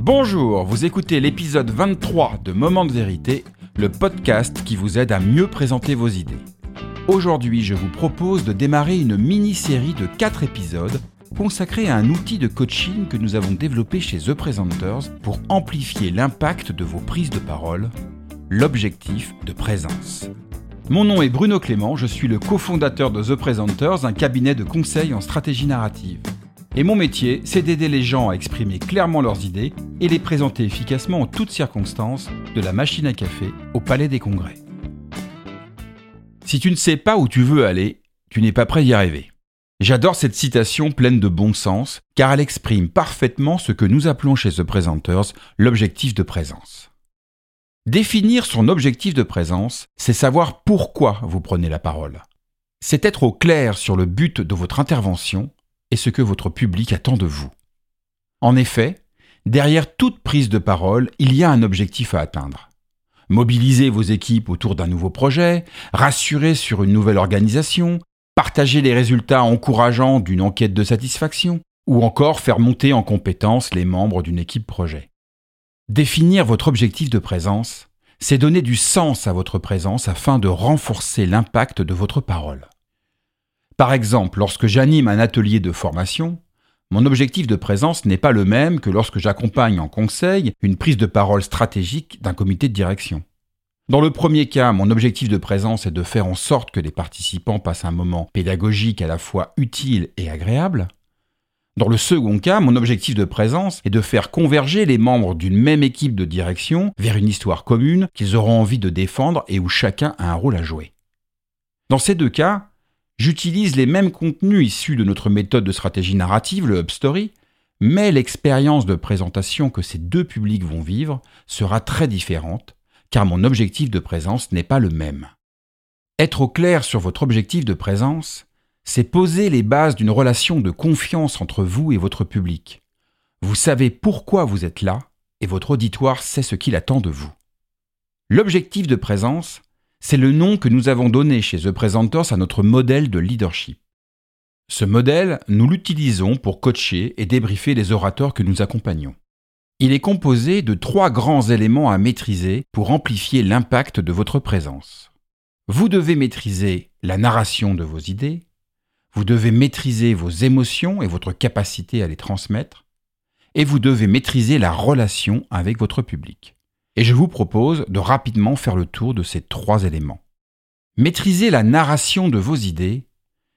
Bonjour, vous écoutez l'épisode 23 de Moment de vérité, le podcast qui vous aide à mieux présenter vos idées. Aujourd'hui, je vous propose de démarrer une mini-série de 4 épisodes consacrés à un outil de coaching que nous avons développé chez The Presenters pour amplifier l'impact de vos prises de parole, l'objectif de présence. Mon nom est Bruno Clément, je suis le cofondateur de The Presenters, un cabinet de conseil en stratégie narrative. Et mon métier, c'est d'aider les gens à exprimer clairement leurs idées et les présenter efficacement en toutes circonstances, de la machine à café au palais des congrès. Si tu ne sais pas où tu veux aller, tu n'es pas prêt d'y arriver. J'adore cette citation pleine de bon sens, car elle exprime parfaitement ce que nous appelons chez The Presenters l'objectif de présence. Définir son objectif de présence, c'est savoir pourquoi vous prenez la parole. C'est être au clair sur le but de votre intervention et ce que votre public attend de vous. En effet, derrière toute prise de parole, il y a un objectif à atteindre. Mobiliser vos équipes autour d'un nouveau projet, rassurer sur une nouvelle organisation, partager les résultats encourageants d'une enquête de satisfaction, ou encore faire monter en compétence les membres d'une équipe projet. Définir votre objectif de présence, c'est donner du sens à votre présence afin de renforcer l'impact de votre parole. Par exemple, lorsque j'anime un atelier de formation, mon objectif de présence n'est pas le même que lorsque j'accompagne en conseil une prise de parole stratégique d'un comité de direction. Dans le premier cas, mon objectif de présence est de faire en sorte que les participants passent un moment pédagogique à la fois utile et agréable. Dans le second cas, mon objectif de présence est de faire converger les membres d'une même équipe de direction vers une histoire commune qu'ils auront envie de défendre et où chacun a un rôle à jouer. Dans ces deux cas, J'utilise les mêmes contenus issus de notre méthode de stratégie narrative, le Hub Story, mais l'expérience de présentation que ces deux publics vont vivre sera très différente, car mon objectif de présence n'est pas le même. Être au clair sur votre objectif de présence, c'est poser les bases d'une relation de confiance entre vous et votre public. Vous savez pourquoi vous êtes là, et votre auditoire sait ce qu'il attend de vous. L'objectif de présence, c'est le nom que nous avons donné chez The Presenters à notre modèle de leadership. Ce modèle, nous l'utilisons pour coacher et débriefer les orateurs que nous accompagnons. Il est composé de trois grands éléments à maîtriser pour amplifier l'impact de votre présence. Vous devez maîtriser la narration de vos idées, vous devez maîtriser vos émotions et votre capacité à les transmettre, et vous devez maîtriser la relation avec votre public et je vous propose de rapidement faire le tour de ces trois éléments. Maîtriser la narration de vos idées,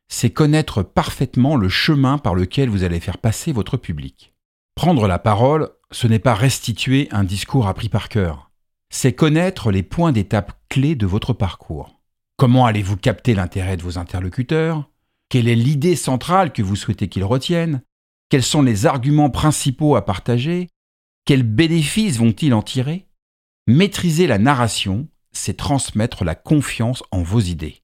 c'est connaître parfaitement le chemin par lequel vous allez faire passer votre public. Prendre la parole, ce n'est pas restituer un discours appris par cœur, c'est connaître les points d'étape clés de votre parcours. Comment allez-vous capter l'intérêt de vos interlocuteurs? Quelle est l'idée centrale que vous souhaitez qu'ils retiennent? Quels sont les arguments principaux à partager? Quels bénéfices vont-ils en tirer? Maîtriser la narration, c'est transmettre la confiance en vos idées.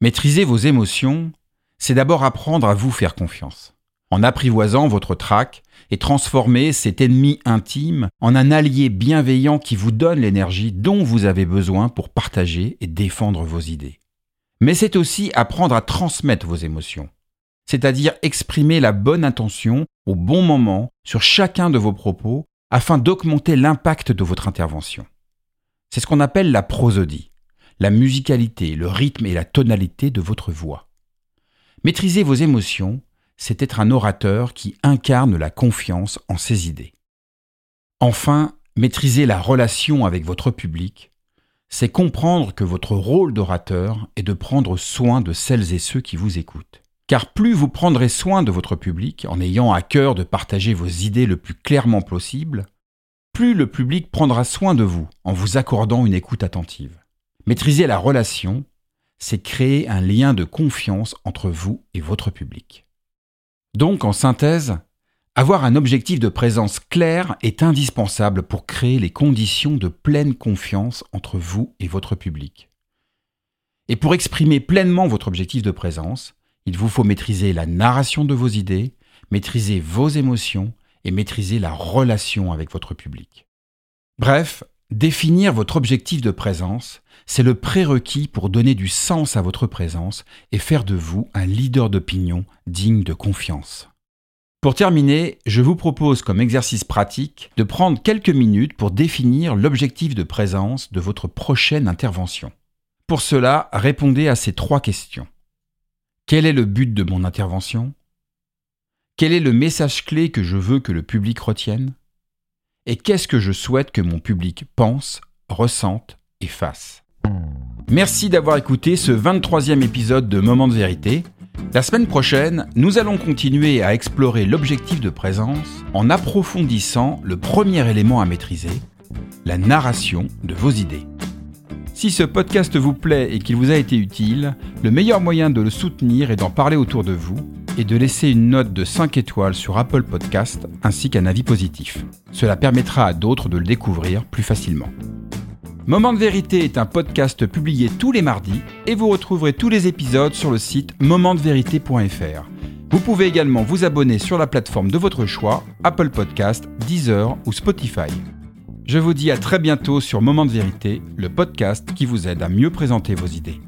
Maîtriser vos émotions, c'est d'abord apprendre à vous faire confiance, en apprivoisant votre trac et transformer cet ennemi intime en un allié bienveillant qui vous donne l'énergie dont vous avez besoin pour partager et défendre vos idées. Mais c'est aussi apprendre à transmettre vos émotions, c'est-à-dire exprimer la bonne intention au bon moment sur chacun de vos propos afin d'augmenter l'impact de votre intervention. C'est ce qu'on appelle la prosodie, la musicalité, le rythme et la tonalité de votre voix. Maîtriser vos émotions, c'est être un orateur qui incarne la confiance en ses idées. Enfin, maîtriser la relation avec votre public, c'est comprendre que votre rôle d'orateur est de prendre soin de celles et ceux qui vous écoutent. Car plus vous prendrez soin de votre public en ayant à cœur de partager vos idées le plus clairement possible, plus le public prendra soin de vous en vous accordant une écoute attentive. Maîtriser la relation, c'est créer un lien de confiance entre vous et votre public. Donc, en synthèse, avoir un objectif de présence clair est indispensable pour créer les conditions de pleine confiance entre vous et votre public. Et pour exprimer pleinement votre objectif de présence, il vous faut maîtriser la narration de vos idées, maîtriser vos émotions et maîtriser la relation avec votre public. Bref, définir votre objectif de présence, c'est le prérequis pour donner du sens à votre présence et faire de vous un leader d'opinion digne de confiance. Pour terminer, je vous propose comme exercice pratique de prendre quelques minutes pour définir l'objectif de présence de votre prochaine intervention. Pour cela, répondez à ces trois questions. Quel est le but de mon intervention? Quel est le message clé que je veux que le public retienne? Et qu'est-ce que je souhaite que mon public pense, ressente et fasse? Merci d'avoir écouté ce 23e épisode de Moment de vérité. La semaine prochaine, nous allons continuer à explorer l'objectif de présence en approfondissant le premier élément à maîtriser, la narration de vos idées. Si ce podcast vous plaît et qu'il vous a été utile, le meilleur moyen de le soutenir est d'en parler autour de vous et de laisser une note de 5 étoiles sur Apple Podcast ainsi qu'un avis positif. Cela permettra à d'autres de le découvrir plus facilement. Moment de vérité est un podcast publié tous les mardis et vous retrouverez tous les épisodes sur le site momentdevérité.fr. Vous pouvez également vous abonner sur la plateforme de votre choix, Apple Podcast, Deezer ou Spotify. Je vous dis à très bientôt sur Moment de vérité, le podcast qui vous aide à mieux présenter vos idées.